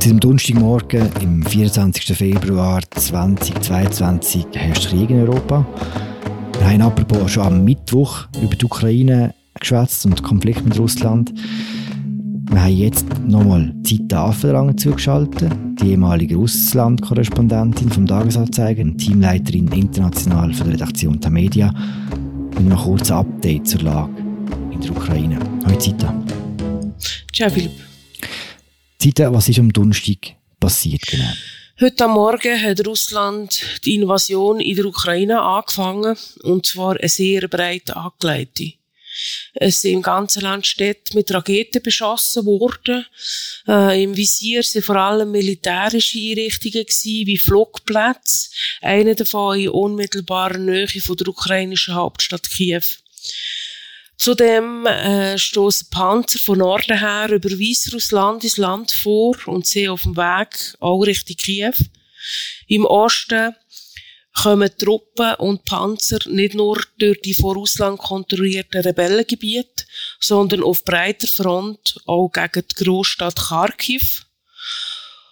Seit dem Donnerstagmorgen, im 24. Februar 2022, herrscht Krieg in Europa. Wir haben apropos schon am Mittwoch über die Ukraine geschwätzt und den Konflikt mit Russland. Wir haben jetzt nochmal Zeit Tafelrang zugeschaltet, die ehemalige Russland-Korrespondentin vom Tagesanzeiger und Teamleiterin international von der Redaktion der Media, mit einem kurzen Update zur Lage in der Ukraine. Hallo Zita. Ciao Philipp. Zita, was ist am Donnerstag passiert genau? Heute Morgen hat Russland die Invasion in der Ukraine angefangen, und zwar eine sehr breit angelegte. Es sind im ganzen Land Städte mit Raketen beschossen worden. Äh, Im Visier sind vor allem militärische Einrichtungen gewesen, wie Flugplätze. Einer davon in unmittelbarer Nähe von der ukrainischen Hauptstadt Kiew. Zudem äh, stoßen Panzer von Norden her über Weißrussland ins Land vor und sind auf dem Weg auch Richtung Kiew. Im Osten kommen Truppen und Panzer nicht nur durch die von Russland kontrollierten Rebellengebiete, sondern auf breiter Front auch gegen die Großstadt Kharkiv.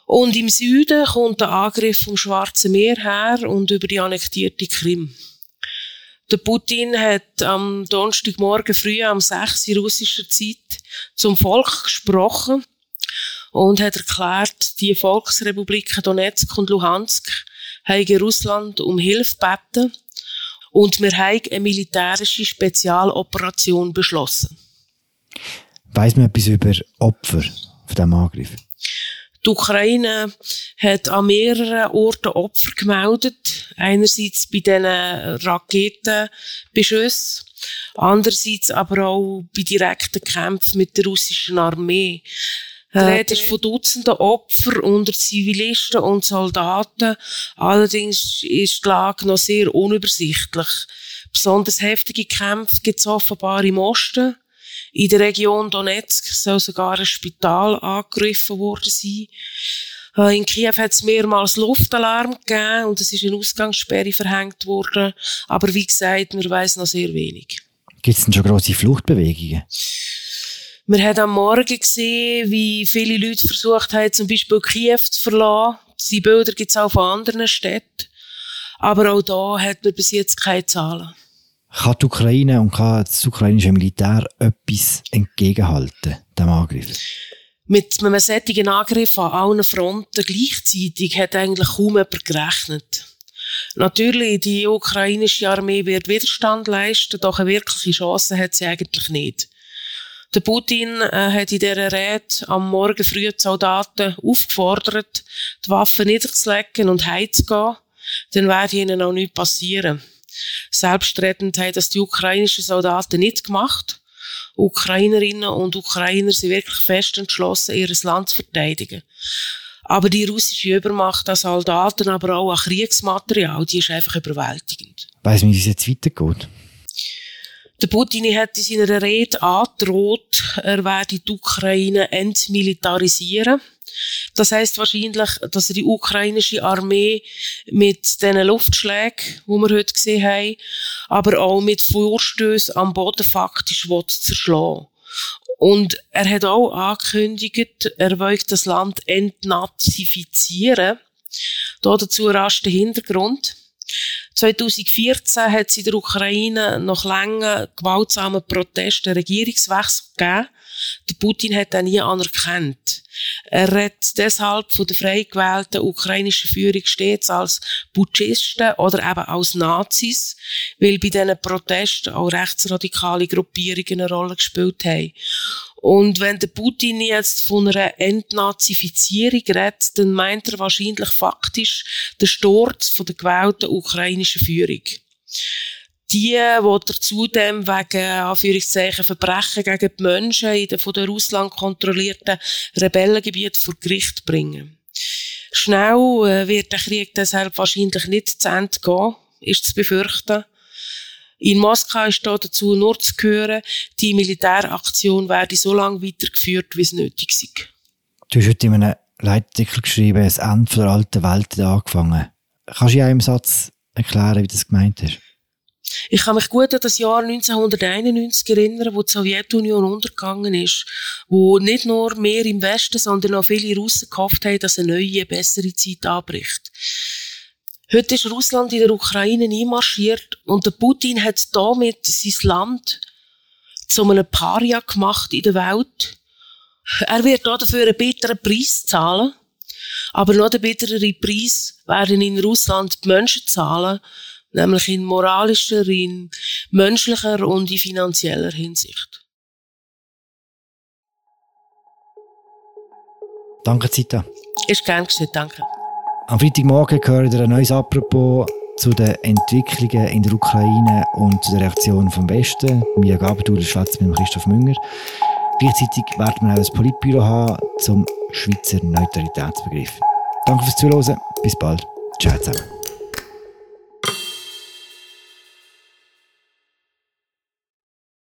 Und im Süden kommt der Angriff vom Schwarzen Meer her und über die annektierte Krim. Der Putin hat am Donnerstagmorgen früh am 6 Uhr russischer Zeit zum Volk gesprochen und hat erklärt, die Volksrepubliken Donetsk und Luhansk haben Russland um Hilfe gebeten und wir haben eine militärische Spezialoperation beschlossen. Weiss man etwas über Opfer von diesem Angriff? Die Ukraine hat an mehreren Orten Opfer gemeldet. Einerseits bei diesen Raketenbeschüssen, andererseits aber auch bei direkten Kämpfen mit der russischen Armee. Die Rede ist von Dutzenden Opfern unter Zivilisten und Soldaten. Allerdings ist die Lage noch sehr unübersichtlich. Besonders heftige Kämpfe gibt es offenbar im Osten. In der Region Donetsk soll sogar ein Spital angegriffen worden sein. Äh, in Kiew hat es mehrmals Luftalarm gegeben und es ist eine Ausgangssperre verhängt worden. Aber wie gesagt, man weiß noch sehr wenig. Gibt es denn schon grosse Fluchtbewegungen? Wir haben am Morgen gesehen, wie viele Leute versucht haben, zum Beispiel Kiew zu verlassen. Diese Bilder gibt es auch von anderen Städten. Aber auch da hat man bis jetzt keine Zahlen. Kann die Ukraine und kann das ukrainische Militär etwas entgegenhalten, dem Angriff? Mit einem solchen Angriff an allen Fronten gleichzeitig hat eigentlich kaum jemand gerechnet. Natürlich, die ukrainische Armee wird Widerstand leisten, doch eine wirkliche Chance hat sie eigentlich nicht. Der Putin äh, hat in dieser Rede am Morgen früh die Soldaten aufgefordert, die Waffen niederzulegen und heimzugehen, dann werde ihnen auch nichts passieren. Selbstredend haben das die ukrainischen Soldaten nicht gemacht. Ukrainerinnen und Ukrainer sind wirklich fest entschlossen, ihr Land zu verteidigen. Aber die russische Übermacht an Soldaten, aber auch an Kriegsmaterial, die ist einfach überwältigend. Weiss man, wie es jetzt weitergeht? Der Putin hat in seiner Rede angedroht, er werde die Ukraine entmilitarisieren. Das heißt wahrscheinlich, dass er die ukrainische Armee mit diesen Luftschlägen, die wir heute gesehen haben, aber auch mit Vorstößen am Boden faktisch zerschlagen Und er hat auch angekündigt, er will das Land entnazifizieren. Da dazu rasch der Hintergrund. 2014 hat es in der Ukraine nach langen, gewaltsamen Protesten einen Regierungswechsel gegeben. Der Putin hat den nie anerkannt. Er redet deshalb von der frei gewählten ukrainischen Führung stets als Putschisten oder eben als Nazis, weil bei diesen Protesten auch rechtsradikale Gruppierungen eine Rolle gespielt haben. Und wenn der Putin jetzt von einer Entnazifizierung redet, dann meint er wahrscheinlich faktisch den Sturz von der gewählten ukrainischen Führung. Die, die zudem wegen, Anführungszeichen, Verbrechen gegen die Menschen in den von der Russland kontrollierten Rebellengebieten vor Gericht bringen. Schnell äh, wird der Krieg deshalb wahrscheinlich nicht zu Ende gehen, ist zu befürchten. In Moskau ist da dazu nur zu hören, die Militäraktion werde so lange weitergeführt, wie es nötig ist. Du hast heute in einem Leitartikel geschrieben, das Ende der alten Welt hat angefangen. Kannst du in einem Satz erklären, wie das gemeint ist? Ich kann mich gut an das Jahr 1991 erinnern, wo die Sowjetunion untergegangen ist, wo nicht nur mehr im Westen, sondern auch viele Russen gehofft haben, dass eine neue, bessere Zeit anbricht. Heute ist Russland in der Ukraine einmarschiert und der Putin hat damit sein Land zu einem Paria gemacht in der Welt. Er wird dafür einen bitteren Preis zahlen. Aber noch den bittereren Preis werden in Russland die Menschen zahlen, nämlich in moralischer, in menschlicher und in finanzieller Hinsicht. Danke, Zita. Ist gern geschehen, danke. Am Freitagmorgen gehört ein neues Apropos zu den Entwicklungen in der Ukraine und zu der Reaktion vom Westen. Mia Gabertul schwätzt mit Christoph Münger. Gleichzeitig werden wir auch ein Politbüro haben zum Schweizer Neutralitätsbegriff. Danke fürs Zuhören. Bis bald. Ciao zusammen.